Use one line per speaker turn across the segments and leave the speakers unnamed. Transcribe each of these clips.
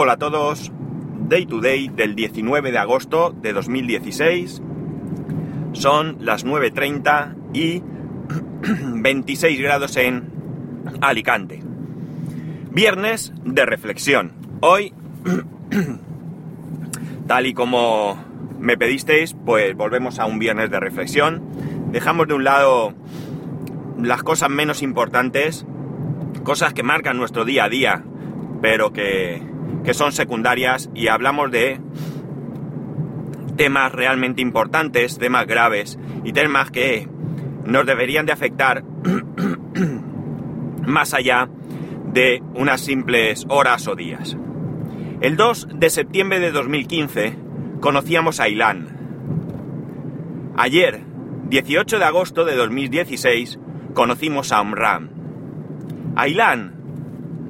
Hola a todos, Day to Day del 19 de agosto de 2016. Son las 9.30 y 26 grados en Alicante. Viernes de reflexión. Hoy, tal y como me pedisteis, pues volvemos a un viernes de reflexión. Dejamos de un lado las cosas menos importantes, cosas que marcan nuestro día a día, pero que, que son secundarias y hablamos de temas realmente importantes, temas graves y temas que nos deberían de afectar más allá de unas simples horas o días. El 2 de septiembre de 2015 conocíamos a Ilan. Ayer, 18 de agosto de 2016, conocimos a Omram. Ilan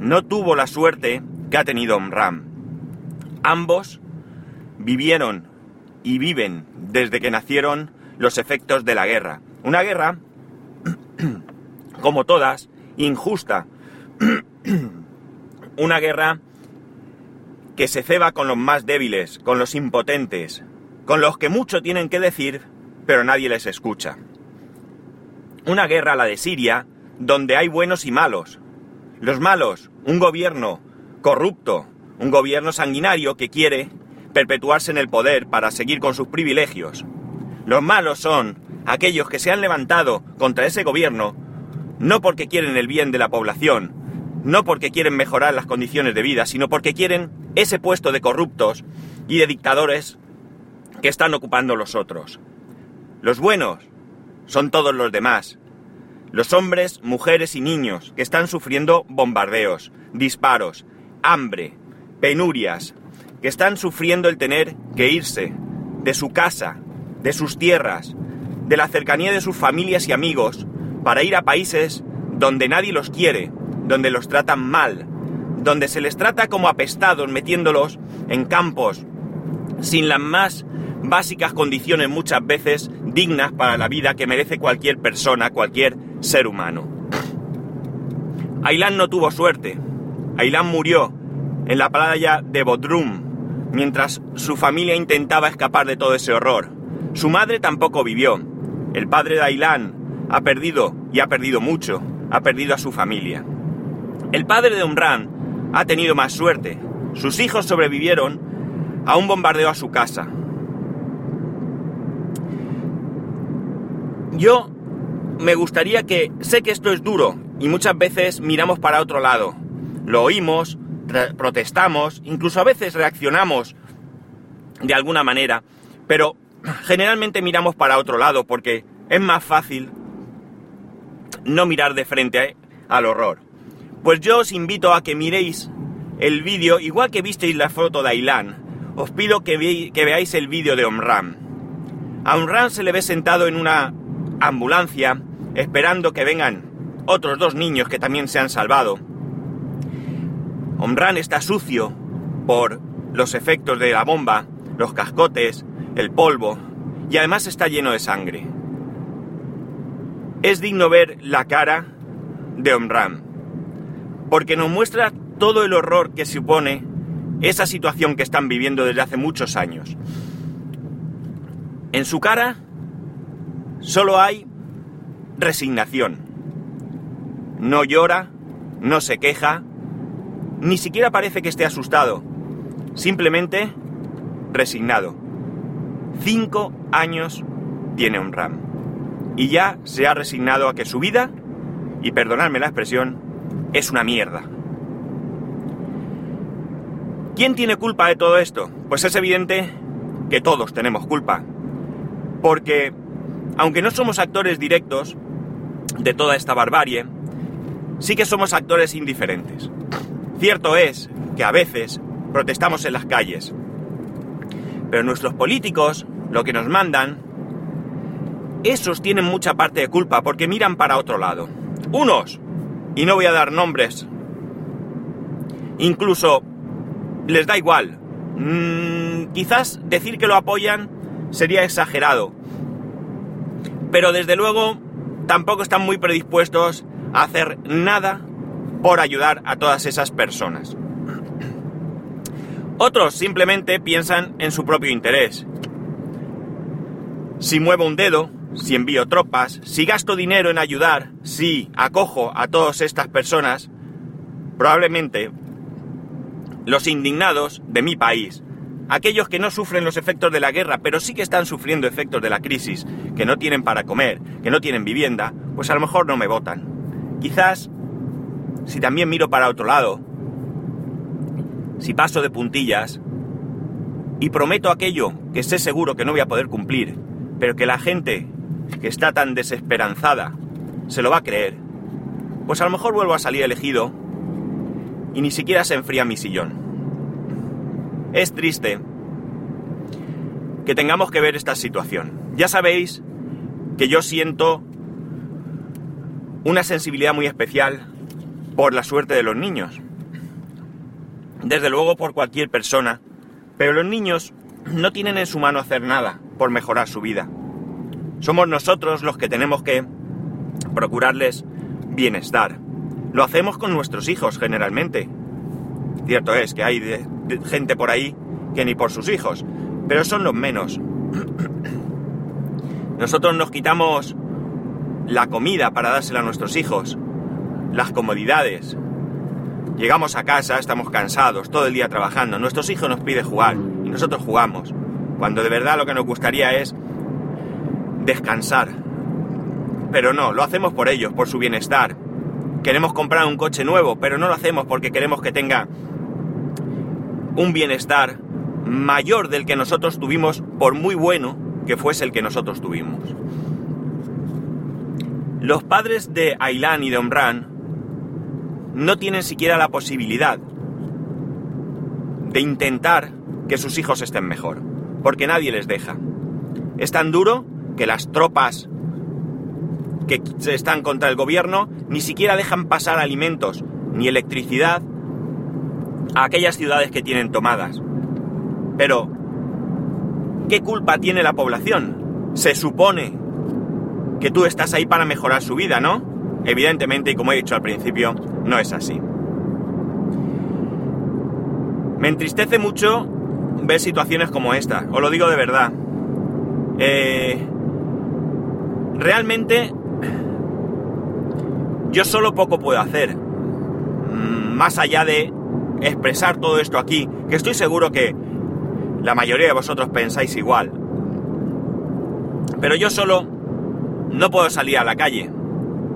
no tuvo la suerte que ha tenido Omram. Ambos vivieron y viven desde que nacieron los efectos de la guerra. Una guerra, como todas, injusta. Una guerra que se ceba con los más débiles, con los impotentes, con los que mucho tienen que decir, pero nadie les escucha. Una guerra, la de Siria, donde hay buenos y malos. Los malos, un gobierno corrupto, un gobierno sanguinario que quiere perpetuarse en el poder para seguir con sus privilegios. Los malos son aquellos que se han levantado contra ese gobierno no porque quieren el bien de la población, no porque quieren mejorar las condiciones de vida, sino porque quieren ese puesto de corruptos y de dictadores que están ocupando los otros. Los buenos son todos los demás. Los hombres, mujeres y niños que están sufriendo bombardeos, disparos, hambre, penurias, que están sufriendo el tener que irse de su casa, de sus tierras, de la cercanía de sus familias y amigos, para ir a países donde nadie los quiere, donde los tratan mal, donde se les trata como apestados metiéndolos en campos sin las más básicas condiciones muchas veces dignas para la vida que merece cualquier persona, cualquier ser humano. Aylan no tuvo suerte. Aylan murió en la playa de Bodrum mientras su familia intentaba escapar de todo ese horror. Su madre tampoco vivió. El padre de Aylan ha perdido, y ha perdido mucho, ha perdido a su familia. El padre de Umran ha tenido más suerte. Sus hijos sobrevivieron a un bombardeo a su casa. Yo me gustaría que, sé que esto es duro y muchas veces miramos para otro lado. Lo oímos, protestamos, incluso a veces reaccionamos de alguna manera, pero generalmente miramos para otro lado porque es más fácil no mirar de frente al horror. Pues yo os invito a que miréis el vídeo, igual que visteis la foto de Ailan, os pido que, que veáis el vídeo de Omram. A Omram se le ve sentado en una ambulancia, esperando que vengan otros dos niños que también se han salvado. Omran está sucio por los efectos de la bomba, los cascotes, el polvo, y además está lleno de sangre. Es digno ver la cara de Omram, porque nos muestra todo el horror que supone esa situación que están viviendo desde hace muchos años. En su cara solo hay resignación. No llora, no se queja, ni siquiera parece que esté asustado. Simplemente resignado. Cinco años tiene un RAM y ya se ha resignado a que su vida, y perdonadme la expresión, es una mierda. ¿Quién tiene culpa de todo esto? Pues es evidente que todos tenemos culpa. Porque, aunque no somos actores directos de toda esta barbarie, sí que somos actores indiferentes. Cierto es que a veces protestamos en las calles, pero nuestros políticos lo que nos mandan esos tienen mucha parte de culpa porque miran para otro lado. Unos, y no voy a dar nombres, incluso les da igual. Mm, quizás decir que lo apoyan sería exagerado. Pero desde luego tampoco están muy predispuestos a hacer nada por ayudar a todas esas personas. Otros simplemente piensan en su propio interés. Si muevo un dedo, si envío tropas, si gasto dinero en ayudar, si acojo a todas estas personas, probablemente los indignados de mi país, aquellos que no sufren los efectos de la guerra, pero sí que están sufriendo efectos de la crisis, que no tienen para comer, que no tienen vivienda, pues a lo mejor no me votan. Quizás, si también miro para otro lado, si paso de puntillas y prometo aquello que sé seguro que no voy a poder cumplir, pero que la gente que está tan desesperanzada se lo va a creer, pues a lo mejor vuelvo a salir elegido y ni siquiera se enfría mi sillón. Es triste que tengamos que ver esta situación. Ya sabéis que yo siento una sensibilidad muy especial por la suerte de los niños. Desde luego por cualquier persona. Pero los niños no tienen en su mano hacer nada por mejorar su vida. Somos nosotros los que tenemos que procurarles bienestar. Lo hacemos con nuestros hijos generalmente. Cierto es que hay gente por ahí que ni por sus hijos, pero son los menos. Nosotros nos quitamos la comida para dársela a nuestros hijos, las comodidades. Llegamos a casa, estamos cansados, todo el día trabajando, nuestros hijos nos piden jugar y nosotros jugamos, cuando de verdad lo que nos gustaría es descansar. Pero no, lo hacemos por ellos, por su bienestar. Queremos comprar un coche nuevo, pero no lo hacemos porque queremos que tenga un bienestar mayor del que nosotros tuvimos, por muy bueno que fuese el que nosotros tuvimos. Los padres de Ailán y de Omran no tienen siquiera la posibilidad de intentar que sus hijos estén mejor, porque nadie les deja. Es tan duro que las tropas que están contra el gobierno ni siquiera dejan pasar alimentos ni electricidad a aquellas ciudades que tienen tomadas. Pero, ¿qué culpa tiene la población? Se supone que tú estás ahí para mejorar su vida, ¿no? Evidentemente, y como he dicho al principio, no es así. Me entristece mucho ver situaciones como esta, os lo digo de verdad. Eh, realmente yo solo poco puedo hacer. Mm, más allá de expresar todo esto aquí, que estoy seguro que la mayoría de vosotros pensáis igual. Pero yo solo no puedo salir a la calle.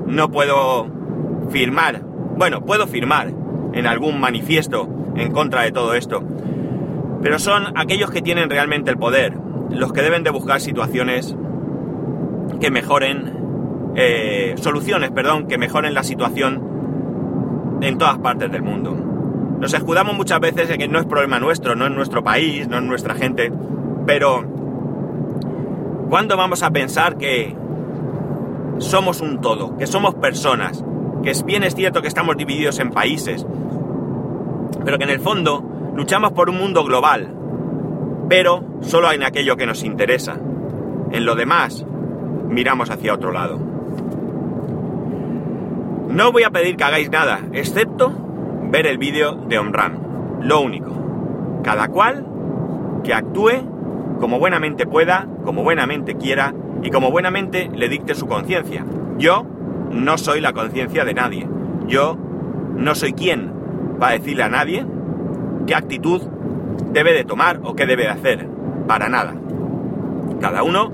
No puedo firmar. Bueno, puedo firmar en algún manifiesto en contra de todo esto. Pero son aquellos que tienen realmente el poder, los que deben de buscar situaciones que mejoren, eh, soluciones, perdón, que mejoren la situación en todas partes del mundo. Nos escudamos muchas veces de que no es problema nuestro, no es nuestro país, no es nuestra gente, pero ¿cuándo vamos a pensar que somos un todo, que somos personas, que es bien es cierto que estamos divididos en países, pero que en el fondo luchamos por un mundo global, pero solo en aquello que nos interesa. En lo demás, miramos hacia otro lado. No voy a pedir que hagáis nada, excepto ver el vídeo de Omram. Lo único. Cada cual que actúe como buenamente pueda, como buenamente quiera y como buenamente le dicte su conciencia. Yo no soy la conciencia de nadie. Yo no soy quien para decirle a nadie qué actitud debe de tomar o qué debe de hacer. Para nada. Cada uno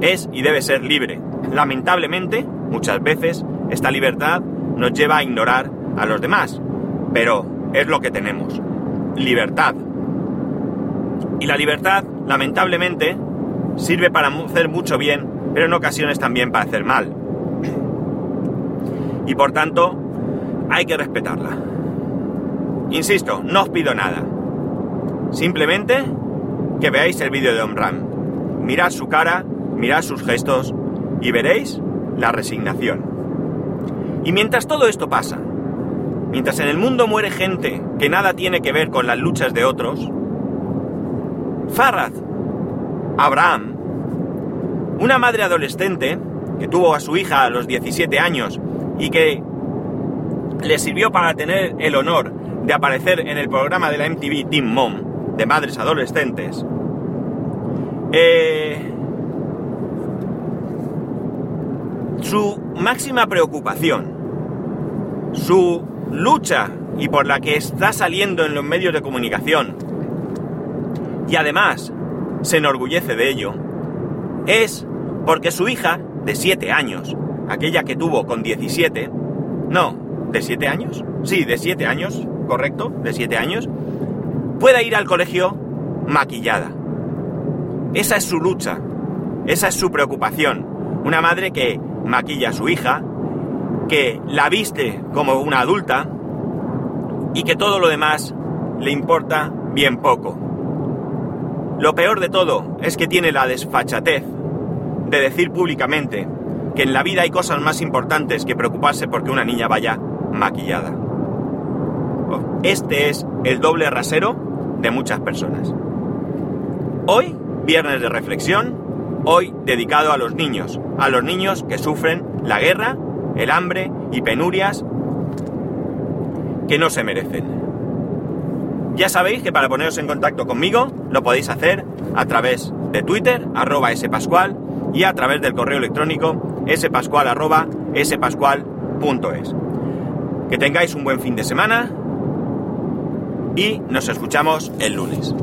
es y debe ser libre. Lamentablemente, muchas veces, esta libertad nos lleva a ignorar a los demás. Pero es lo que tenemos. Libertad. Y la libertad, lamentablemente, sirve para hacer mucho bien, pero en ocasiones también para hacer mal. Y por tanto, hay que respetarla. Insisto, no os pido nada. Simplemente que veáis el vídeo de Omram. Mirad su cara, mirad sus gestos y veréis la resignación. Y mientras todo esto pasa, mientras en el mundo muere gente que nada tiene que ver con las luchas de otros, Farad, Abraham, una madre adolescente que tuvo a su hija a los 17 años y que le sirvió para tener el honor de aparecer en el programa de la MTV Team Mom, de madres adolescentes, eh, su máxima preocupación, su lucha y por la que está saliendo en los medios de comunicación, y además se enorgullece de ello, es porque su hija, de 7 años, aquella que tuvo con 17, no, ¿de 7 años? Sí, de 7 años, correcto, de 7 años, pueda ir al colegio maquillada. Esa es su lucha, esa es su preocupación. Una madre que maquilla a su hija, que la viste como una adulta y que todo lo demás le importa bien poco. Lo peor de todo es que tiene la desfachatez de decir públicamente que en la vida hay cosas más importantes que preocuparse porque una niña vaya maquillada. Este es el doble rasero de muchas personas. Hoy, viernes de reflexión, hoy dedicado a los niños, a los niños que sufren la guerra, el hambre y penurias que no se merecen. Ya sabéis que para poneros en contacto conmigo lo podéis hacer a través de Twitter, arroba spascual, y a través del correo electrónico spascual arroba spascual.es. Que tengáis un buen fin de semana y nos escuchamos el lunes.